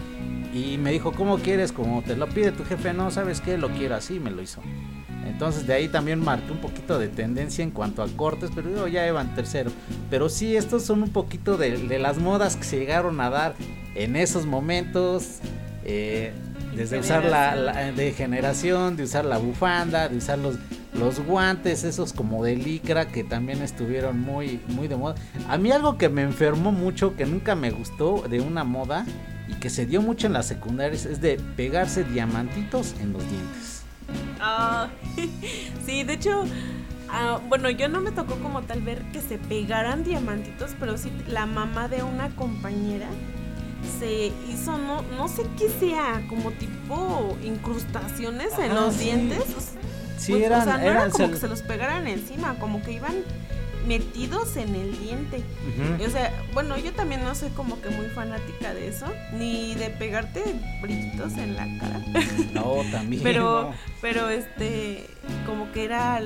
y me dijo, ¿cómo quieres? Como te lo pide tu jefe, no, ¿sabes qué? Lo quiero así, me lo hizo. Entonces de ahí también marqué un poquito de tendencia en cuanto a cortes, pero yo ya iba en tercero. Pero sí, estos son un poquito de, de las modas que se llegaron a dar en esos momentos. eh, desde usar la, la- de generación, de usar la bufanda, de usar los, los guantes, esos como de licra que también estuvieron muy, muy de moda. A mí algo que me enfermó mucho, que nunca me gustó de una moda y que se dio mucho en las secundarias, es de pegarse diamantitos en los dientes.
Ah, sí, de hecho, ah, bueno, yo no me tocó como tal ver que se pegaran diamantitos, pero sí la mamá de una compañera se hizo, no, no sé qué sea, como tipo incrustaciones en los
sí.
dientes.
Sí,
pues,
eran,
o sea, no
eran
era como
se-
que se los pegaran encima, como que iban metidos en el diente.
Ujú.
O sea, bueno, yo también no soy como que muy fanática de eso, ni de pegarte brillitos en la cara.
No, también.
pero
no.
pero este como que era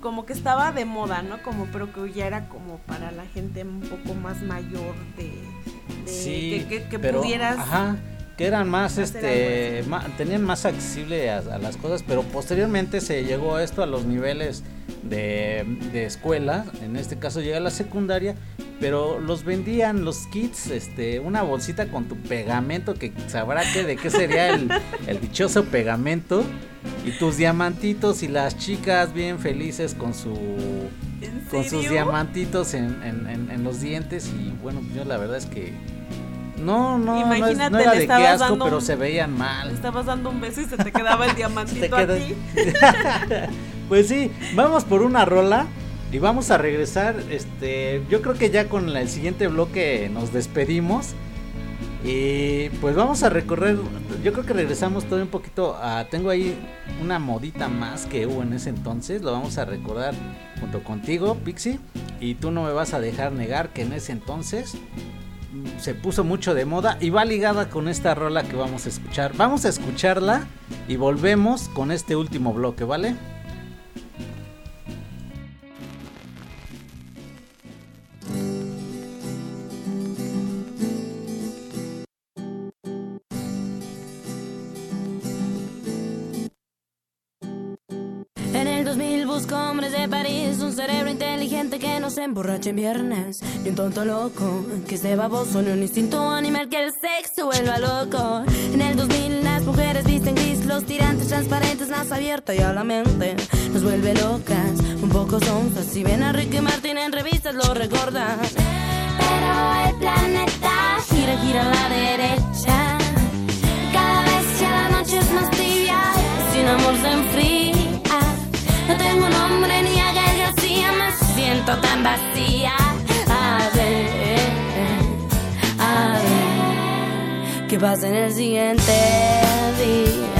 como que estaba de moda no como pero que ya era como para la gente un poco más mayor de, de
Sí,
que, que- que
pero,
pudieras
Ajá, que eran más, este, tenían más accesible a, a las cosas, pero posteriormente se llegó esto a los niveles de, de escuela, en este caso llega a la secundaria, pero los vendían los kits, este, una bolsita con tu pegamento, que sabrá que de qué sería el, el dichoso pegamento, y tus diamantitos y las chicas bien felices con su
¿En
con sus diamantitos en, en- en- en los dientes y bueno, yo la verdad es que no, no, no, es- no era de qué asco, pero
un-
se veían
Le
mal.
estabas dando un beso y se te quedaba el diamantito
Te queda-
a ti.
Pues sí, vamos por una rola y vamos a regresar, este, yo creo que ya con el siguiente bloque nos despedimos. Y pues vamos a recorrer, yo creo que regresamos todo un poquito a, tengo ahí una modita más que hubo en ese entonces, lo vamos a recordar junto contigo, Pixie, y tú no me vas a dejar negar que en ese entonces se puso mucho de moda y va ligada con esta rola que vamos a escuchar. Vamos a escucharla y volvemos con este último bloque, ¿vale?
2000 busco hombres de París, un cerebro inteligente que no se emborrache en viernes, ni un tonto loco que esté baboso, ni un instinto animal que el sexo vuelva loco. En el 2000 las mujeres visten gris, los tirantes transparentes, más abierta y a la mente nos vuelve locas, un poco sonzas. Si ven a Ricky Martin en revistas lo recordan. Pero el planeta gira, gira a la derecha. Cada vez ya la noche es más tibia, sin amor se enfría. Tengo nombre ni a Gael García, me siento tan vacía. A ver, a ver, ¿qué pasa en el siguiente día?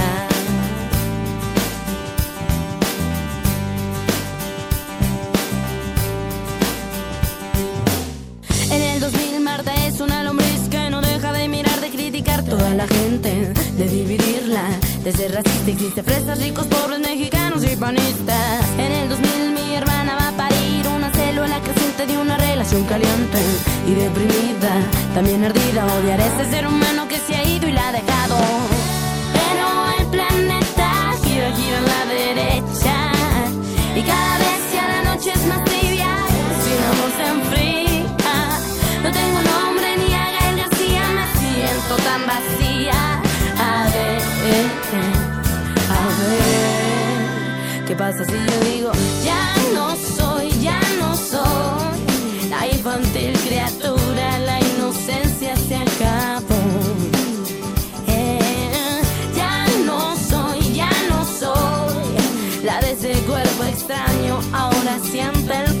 Toda la gente, de dividirla, de ser racista. Existe fresas, ricos, pobres, mexicanos y panistas. En el 2000 mi hermana va a parir una célula creciente de una relación caliente y deprimida, también ardida. Odiar a este ser humano que se ha ido y la ha dejado. A ver, ¿qué pasa si yo digo ya no soy, ya no soy la infantil criatura, la inocencia se acabó. Eh, ya no soy, ya no soy la de ese cuerpo extraño, ahora siente el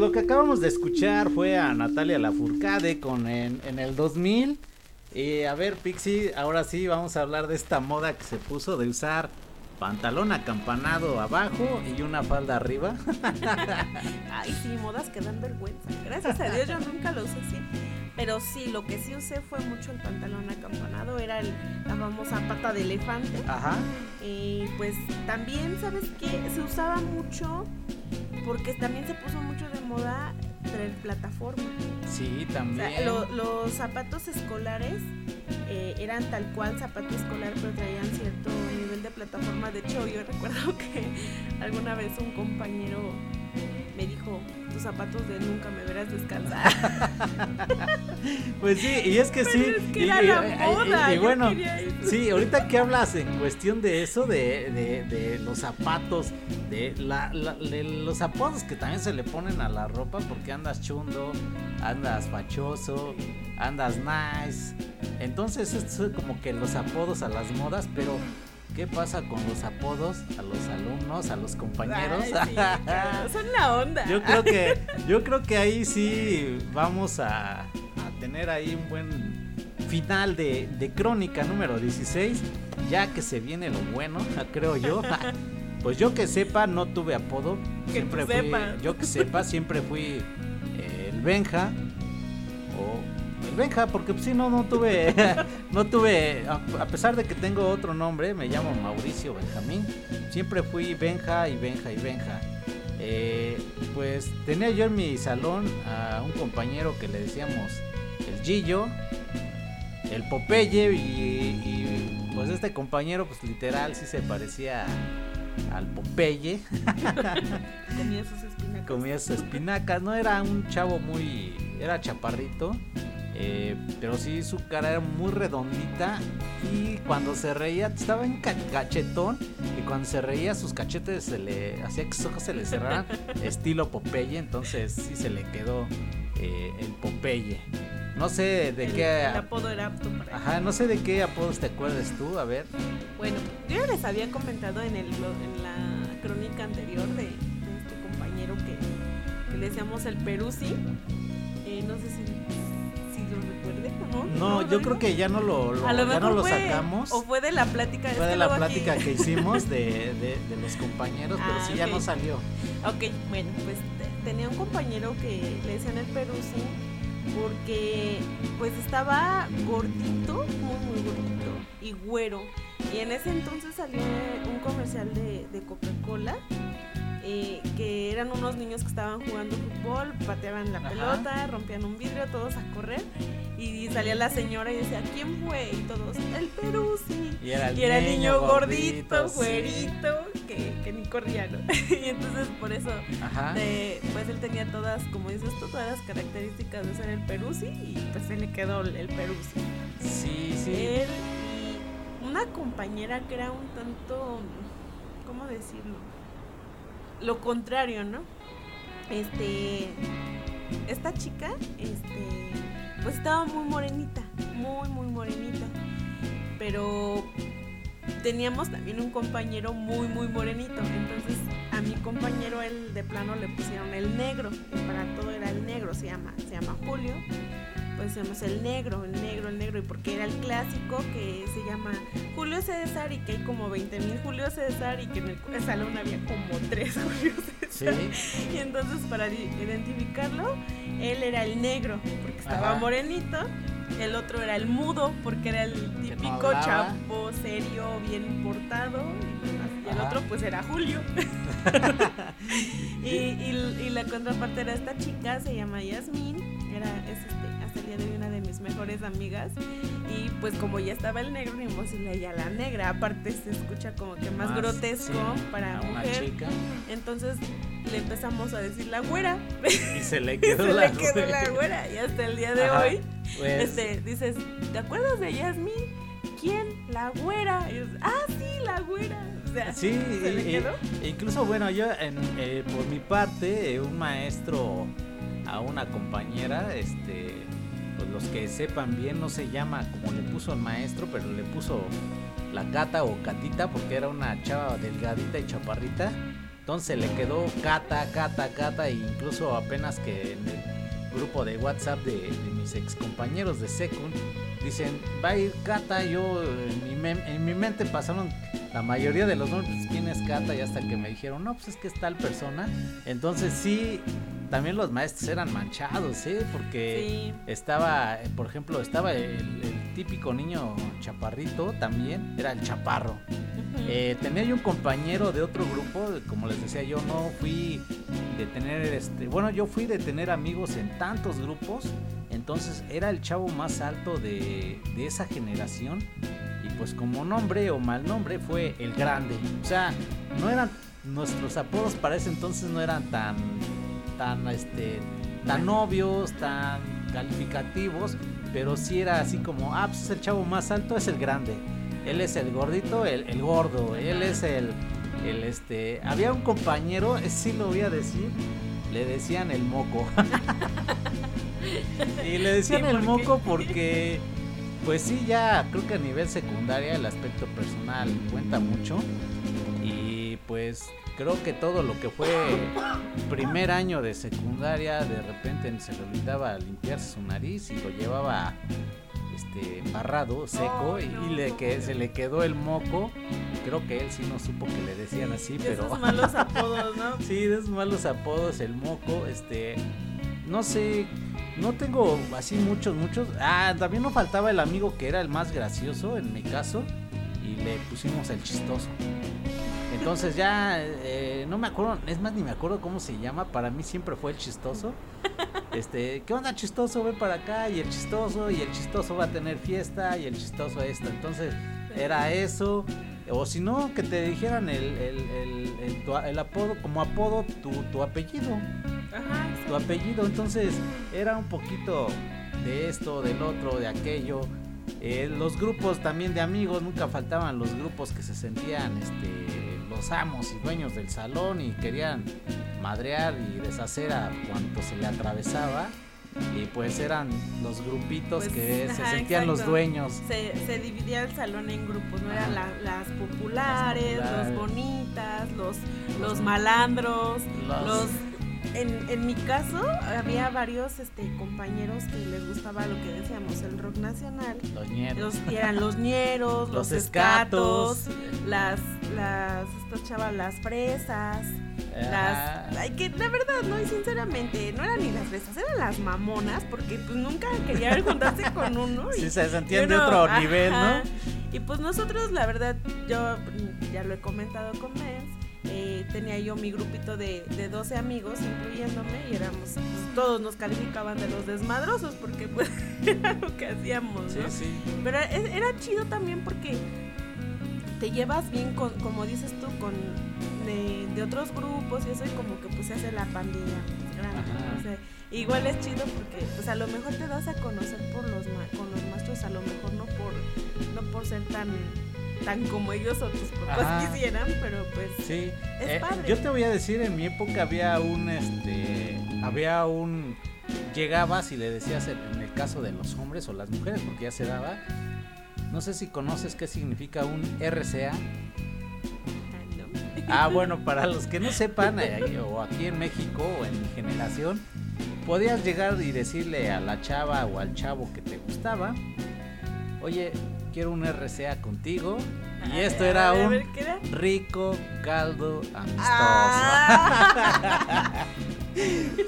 lo que acabamos de escuchar fue a Natalia Lafourcade con en, en el 2000. Y a ver, Pixie, ahora sí vamos a hablar de esta moda que se puso de usar pantalón acampanado abajo y una falda arriba.
Ay, sí, modas que dan vergüenza. Gracias a Dios yo nunca lo usé así. Pero sí, lo que sí usé fue mucho el pantalón acampanado. Era el, la famosa pata de elefante.
Ajá.
Y pues también, ¿sabes qué? Se usaba mucho porque también se puso mucho de moda traer plataforma.
Sí,
O
también.
sea, lo- los zapatos escolares eh, eran tal cual zapato escolar, pero traían cierto nivel de plataforma. De hecho, yo recuerdo que alguna vez un compañero me dijo, tus zapatos de nunca me verás descansar.
Pues sí, y es que sí.
es que
y,
era
y-
la
y-
moda,
y bueno, sí, ahorita que hablas en cuestión de eso, de, de- de los zapatos, de, la, la- de los apodos que también se le ponen a la ropa, porque andas chundo, andas fachoso, andas nice. Entonces, esto es como que los apodos a las modas, pero. ¿Qué pasa con los apodos a los alumnos, a los compañeros?
Ay, sí, claro, son la onda.
Yo creo que, yo creo que ahí sí vamos a, a tener ahí un buen final de, de crónica número 16, ya que se viene lo bueno, creo yo. Pues yo que sepa, no tuve apodo.
Que
Siempre
tú
fui, yo que sepa, siempre fui eh, el Benja. O Benja, porque pues, sí, no, no tuve, no tuve, a, a pesar de que tengo otro nombre, me llamo Mauricio Benjamín. Siempre fui Benja y Benja y Benja. Eh, pues tenía yo en mi salón a un compañero que le decíamos el Gillo, el Popeye y, y, pues este compañero pues literal sí se parecía al Popeye,
Comía sus espinacas.
comía sus espinacas, no era un chavo muy, era chaparrito, eh, pero sí su cara era muy redondita y cuando se reía estaba en ca- cachetón y cuando se reía sus cachetes se le hacía que sus ojos se le cerraran estilo Popeye, entonces sí se le quedó eh, el Popeye. No sé de
el,
qué
el apodo era apto para
Ajá, no sé de qué apodos te acuerdas tú, a ver.
Bueno, yo ya les había comentado en, el, en la crónica anterior de, de este compañero que, que le decíamos el Peruzzi. No sé si, si lo recuerde o no.
No,
¿lo
yo creo que ya no lo, lo-
A lo
ya
mejor
no lo
fue,
sacamos.
O fue de la plática.
Fue de
que
la
aquí-
plática que hicimos de, de- de los compañeros, pero
Ah,
sí ya no salió.
Ok, bueno, pues te- tenía un compañero que le decían el Peruzzi porque pues estaba gordito, muy muy gordito y güero. Y en ese entonces salió un comercial de, de Coca-Cola. eh, que eran unos niños que estaban jugando fútbol, pateaban la
Ajá.
pelota, rompían un vidrio, todos a correr. Y salía la señora y decía, ¿quién fue? Y todos, el Peruzzi.
Y era el,
Y era el niño gordito,
sí.
güerito, que, que ni corría, ¿no? y entonces por eso, de- pues él tenía todas, como dices tú, todas las características de ser el Peruzzi y pues se le quedó el, Peruzzi.
Sí, sí.
Él una compañera que era un tanto, ¿cómo decirlo? Lo contrario, ¿no? Este, esta chica, este, pues estaba muy morenita, muy, muy morenita. Pero teníamos también un compañero muy, muy morenito. Entonces a mi compañero, él de plano le pusieron el negro. Para todo era el negro, se llama, se llama Julio. Pues decíamos el negro, el negro, el negro. Y porque era el clásico que se llama Julio César y que hay como 20 mil Julio César y que en el salón había como tres Julio
Sí.
César. Y entonces para identificarlo, él era el negro, porque estaba
Ajá.
morenito. El otro era el mudo, porque era el típico
hablaba.
chapo, serio, bien portado. Y, demás. Y el otro pues era Julio. y, y- y la contraparte era esta chica, se llama Yasmín. Era, es hasta el día de hoy una de mis mejores amigas. Y pues como ya estaba el negro, ni decirle ella la negra. Aparte se escucha como que más, grotesco
sí,
para mujer.
chica.
Entonces le empezamos a decir la güera.
Y se le quedó
se
la
le quedó la
güera.
güera. Y hasta el día de
Ajá,
hoy,
pues,
este, dices, ¿te acuerdas de Yasmin? ¿Quién? La güera. Y yo, ah, sí, la güera. O sea,
Sí,
se le quedó.
e incluso bueno, yo en, eh, por mi parte, eh, un maestro a una compañera, este, pues los que sepan bien, no se llama como le puso el maestro, pero le puso la gata o catita porque era una chava delgadita y chaparrita. Entonces le quedó Cata, Cata, Cata, e incluso apenas que en el grupo de WhatsApp de, de mis ex compañeros de Secund dicen, va a ir Cata, yo en mi, en mi mente pasaron la mayoría de los nombres, ¿quién es Cata? Y hasta que me dijeron, no, pues es que es tal persona. Entonces sí, también los maestros eran manchados, ¿eh? Porque
Sí.
estaba, por ejemplo, estaba el, el típico niño chaparrito también, era el chaparro. Eh, tenía yo un compañero de otro grupo, como les decía, yo no fui de tener, este, bueno, yo fui de tener amigos en tantos grupos, entonces era el chavo más alto de, de esa generación y pues como nombre o mal nombre fue el grande. O sea, no eran nuestros apodos para ese entonces no eran tan, tan, este, tan obvios, tan calificativos, pero sí era así como, ah, pues es el chavo más alto, es el grande. Él es el gordito, el, el gordo. Él es el, el este. Había un compañero, sí lo voy a decir. Le decían el moco. y le decían
¿Y
el moco porque, pues sí, ya creo que a nivel secundaria el aspecto personal cuenta mucho. Y pues creo que todo lo que fue primer año de secundaria, de repente se le olvidaba limpiarse su nariz y lo llevaba este embarrado, seco
Ay,
y-
no,
y le que se le quedó el moco. Creo que él sí no supo que le decían así,
De
pero
esos malos apodos, ¿no?
sí, de esos malos apodos, el moco, este, no sé, no tengo así muchos, muchos. Ah, también no faltaba el amigo que era el más gracioso en mi caso y le pusimos el chistoso. Entonces ya, eh, no me acuerdo, es más ni me acuerdo cómo se llama, para mí siempre fue el chistoso. Este, ¿qué onda chistoso? Ven para acá y el chistoso y el chistoso va a tener fiesta y el chistoso esto. Entonces era eso. O si no, que te dijeran el, el, el apodo, como apodo, tu, tu apellido.
Ajá,
Tu apellido. Entonces era un poquito de esto, del otro, de aquello. Eh, los grupos también de amigos, nunca faltaban los grupos que se sentían este, los amos y dueños del salón y querían madrear y deshacer a cuanto se le atravesaba. Y pues eran los grupitos
Pues,
que se sentían los dueños.
se, se dividía el salón en grupos, no eran la- las populares,
Las populares.
los bonitas, los, los malandros,
Los-
los... En, en mi caso había varios este, compañeros que les gustaba lo que decíamos, el rock nacional.
Los ñeros.
Los, eran los ñeros,
Los
los,
escatos.
escatos, las, las, estas chavas, las fresas,
Ah,
las, ay, que la verdad, no, y sinceramente, no eran ni las fresas, eran las mamonas, porque pues nunca querían juntarse con uno. y-
sí, se sentían de otro
ajá.
nivel, ¿no?
Y pues nosotros, la verdad, yo ya lo he comentado con Mens, eh, tenía yo mi grupito de, de 12 amigos, incluyéndome, y éramos, pues, todos nos calificaban de los desmadrosos, porque pues era lo que hacíamos, ¿no?
sí.
Pero e- era chido también porque te llevas bien con, como dices tú, con de, de otros grupos y eso, y como que pues se hace la pandilla grande.
Ajá.
¿no? O sea, igual es chido porque pues a lo mejor te das a conocer por los ma- con los maestros, a lo mejor no por, no por ser tan tan como ellos o tus papás
Ajá.
quisieran, pero pues
Sí,
Es
eh,
padre.
yo te voy a decir, en mi época había un, este, había un, llegabas y le decías en, en el caso de los hombres o las mujeres, porque ya se daba, no sé si conoces qué significa un RCA.
ah.
Ah, bueno, para los que no sepan, eh, o aquí en México o en mi generación, podías llegar y decirle a la chava o al chavo que te gustaba, oye, quiero un RCA contigo. Y
A
esto
ver,
era
ver,
un
ver, ¿qué era?
rico caldo amistoso.
Ah.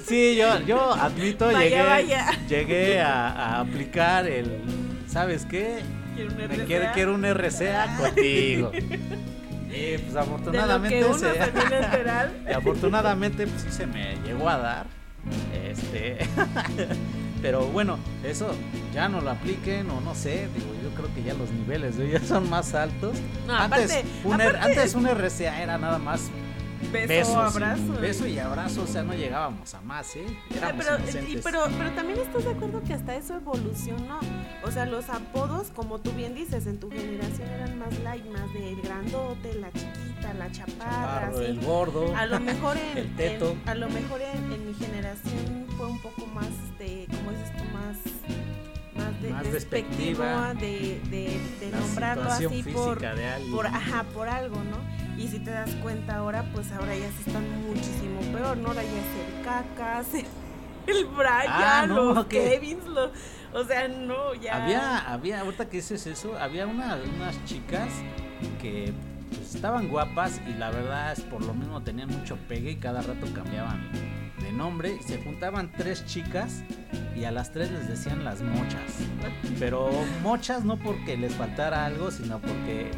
Sí, yo, yo admito,
Vaya,
llegué,
vaya.
llegué a, a aplicar el, ¿sabes qué?
Quiero un
Me
RCA.
quiero, quiero un RCA contigo. Y pues
de lo
afortunadamente
que uno
se, y afortunadamente pues, sí se me llegó a dar. Este, pero bueno, eso ya no lo apliquen o no sé, digo, yo creo que ya los niveles de hoy ya son más altos.
No,
antes,
aparte-
un, R-
aparte-
antes un RCA era nada más
Beso,
besos,
abrazo.
y, beso y abrazo, o sea, no llegábamos a más, ¿eh? Éramos
pero, y- pero, pero también estás de acuerdo que hasta eso evolucionó. O sea, los apodos, como tú bien dices, en tu generación eran más light, más del grandote, la chiquita, la chaparra,
Chaparro, el gordo.
A lo mejor en,
El teto.
en- a lo mejor en, en mi generación fue un poco más, este, como dices tú, más, más, de,
Más
despectivo, de, de, nombrarlo así por, por, ajá, por algo, ¿no? Y si te das cuenta ahora, pues ahora ya se están muchísimo peor, ¿no? Ahora ya es el cacas, el Brian,
Ah, no,
los. Kevins, los, o sea, no, ya.
Había, había, ahorita que dices eso, había una- unas chicas que pues, estaban guapas y la verdad es por lo mismo tenían mucho pegue y cada rato cambiaban de nombre y se juntaban tres chicas y a las tres les decían las mochas. Pero mochas no porque les faltara algo, sino porque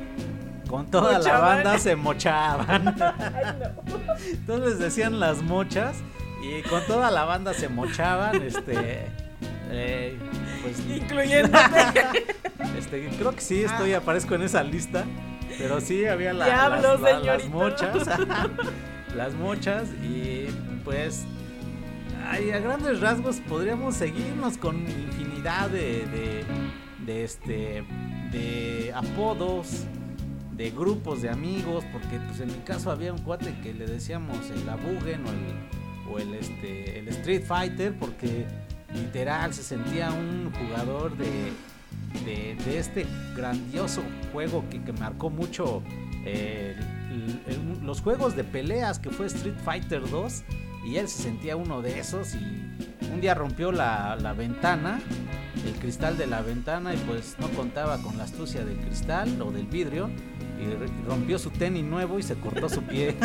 con toda la banda se mochaban.
Ay, no.
Entonces les decían las mochas y con toda la banda se mochaban, este, eh, pues
Incluyéndote.
este, creo que sí, estoy, aparezco en esa lista. Pero sí, había la- las, la- las mochas. las mochas. Y pues. A grandes rasgos podríamos seguirnos con infinidad de. de, este. de apodos. De grupos de amigos. Porque pues en mi caso había un cuate que le decíamos el Abugen o el. o el este. el Street Fighter. Porque literal se sentía un jugador de de, este grandioso juego que, que marcó mucho eh, los juegos de peleas que fue Street Fighter 2 y él se sentía uno de esos y un día rompió la, la ventana, el cristal de la ventana y pues no contaba con la astucia del cristal o del vidrio y rompió su tenis nuevo y se cortó su pie.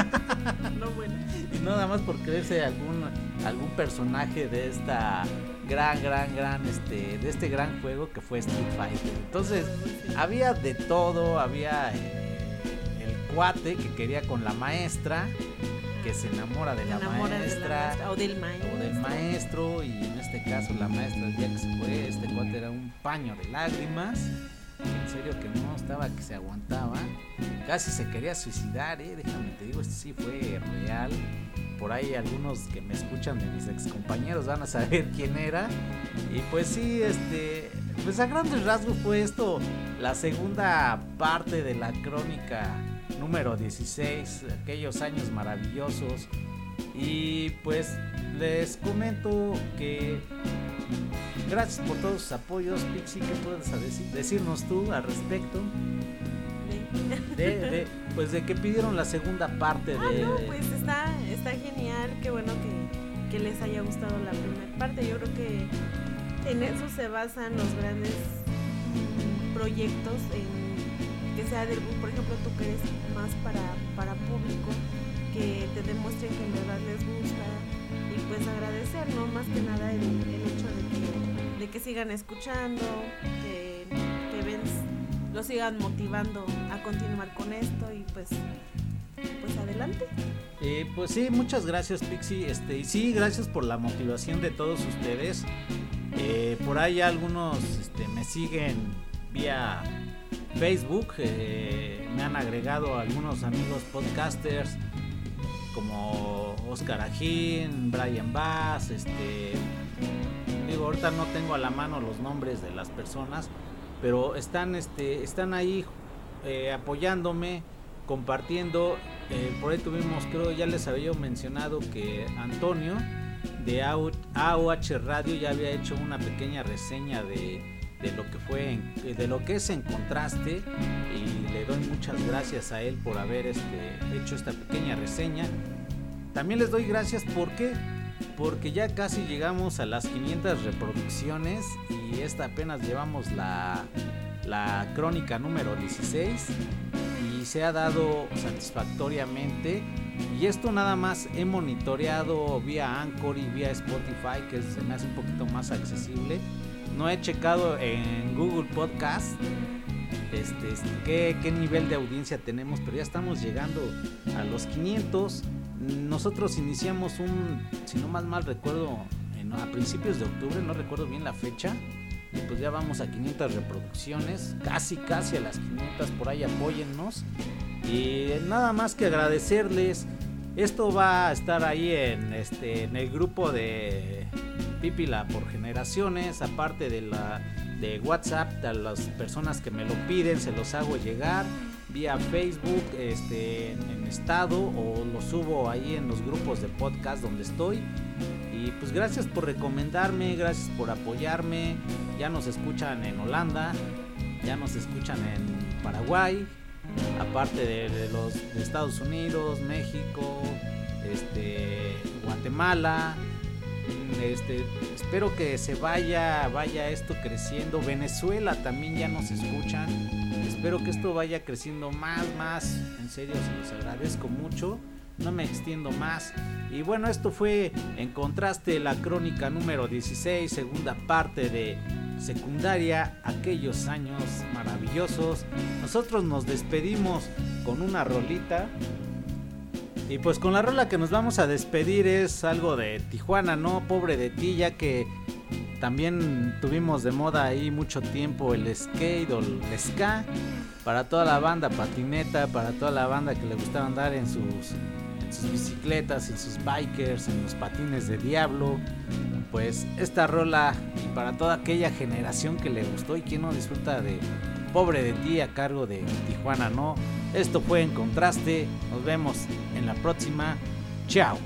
No, bueno.
Y nada más por creerse algún, algún personaje de esta gran, gran, gran, este, de este gran juego que fue Street Fighter. Entonces, había de todo, había eh, el cuate que quería con la maestra, que se enamora de
Se
la
enamora de la
maestra.
o del maestro.
O del maestro, y en este caso la maestra día que se fue, este cuate era un paño de lágrimas. En serio que no estaba que se aguantaba. Casi se quería suicidar, eh. Déjame te digo, esto sí fue real. Por ahí algunos que me escuchan de mis ex compañeros van a saber quién era. Y pues sí, este. Pues a grandes rasgos fue esto la segunda parte de la crónica número 16, aquellos años maravillosos. Y pues les comento que gracias por todos sus apoyos, Pixie, ¿qué puedes deci- decirnos tú al respecto? De, de- pues de que pidieron la segunda parte
Ah,
de...
no, pues está, está genial, qué bueno que, que les haya gustado la primera parte. Yo creo que en eso se basan los grandes proyectos, en que sea del por ejemplo, tú que eres más para, para público, que te demuestren que en verdad les gusta y pues agradecer, ¿no? Más que nada el, el hecho de de que sigan escuchando, que, que ven, lo sigan motivando a continuar con esto y pues, pues adelante.
Eh, pues sí, muchas gracias Pixie. Este, y sí, gracias por la motivación de todos ustedes. Eh, por ahí algunos este, me siguen vía Facebook. eh, me han agregado algunos amigos podcasters como Oscar Ajín, Brian Bass. Este, ahorita no tengo a la mano los nombres de las personas, pero están, este, están ahí eh, apoyándome, compartiendo. Eh, por ahí tuvimos, creo, ya les había mencionado que Antonio de AOH Radio ya había hecho una pequeña reseña de, de lo que fue, en- de lo que es en contraste y le doy muchas gracias a él por haber este, hecho esta pequeña reseña. También les doy gracias porque porque ya casi llegamos a las 500 reproducciones y esta apenas llevamos la, la crónica número 16 y se ha dado satisfactoriamente y esto nada más he monitoreado vía Anchor y vía Spotify que se me hace un poquito más accesible no he checado en Google Podcast este, este, qué, qué nivel de audiencia tenemos, pero ya estamos llegando a los 500. Nosotros iniciamos un, si no más mal recuerdo, a principios de octubre, no recuerdo bien la fecha, y pues ya vamos a 500 reproducciones, casi, casi a las 500, por ahí apóyennos. Y nada más que agradecerles. Esto va a estar ahí en, este, en el grupo de Pipila por generaciones, aparte de la de WhatsApp a las personas que me lo piden, se los hago llegar vía Facebook, este, en estado o lo subo ahí en los grupos de podcast donde estoy. Y pues gracias por recomendarme, gracias por apoyarme. Ya nos escuchan en Holanda, ya nos escuchan en Paraguay, aparte de, los de Estados Unidos, México, este, Guatemala. Este, espero que se vaya, vaya esto creciendo. Venezuela también ya nos escuchan. Espero que esto vaya creciendo más, más. En serio, se los agradezco mucho. No me extiendo más. Y bueno, esto fue en contraste la crónica número 16, segunda parte de secundaria, aquellos años maravillosos. Nosotros nos despedimos con una rolita. Y pues con la rola que nos vamos a despedir es algo de Tijuana, ¿no? Pobre de ti, ya que también tuvimos de moda ahí mucho tiempo el skate o el ska. Para toda la banda patineta, para toda la banda que le gustaba andar en sus, bicicletas, en sus bikers, en los patines de diablo pues esta rola y para toda aquella generación que le gustó y quien no disfruta de Pobre de ti a cargo de Tijuana, ¿no? Esto fue en contraste, nos vemos en la próxima, chao.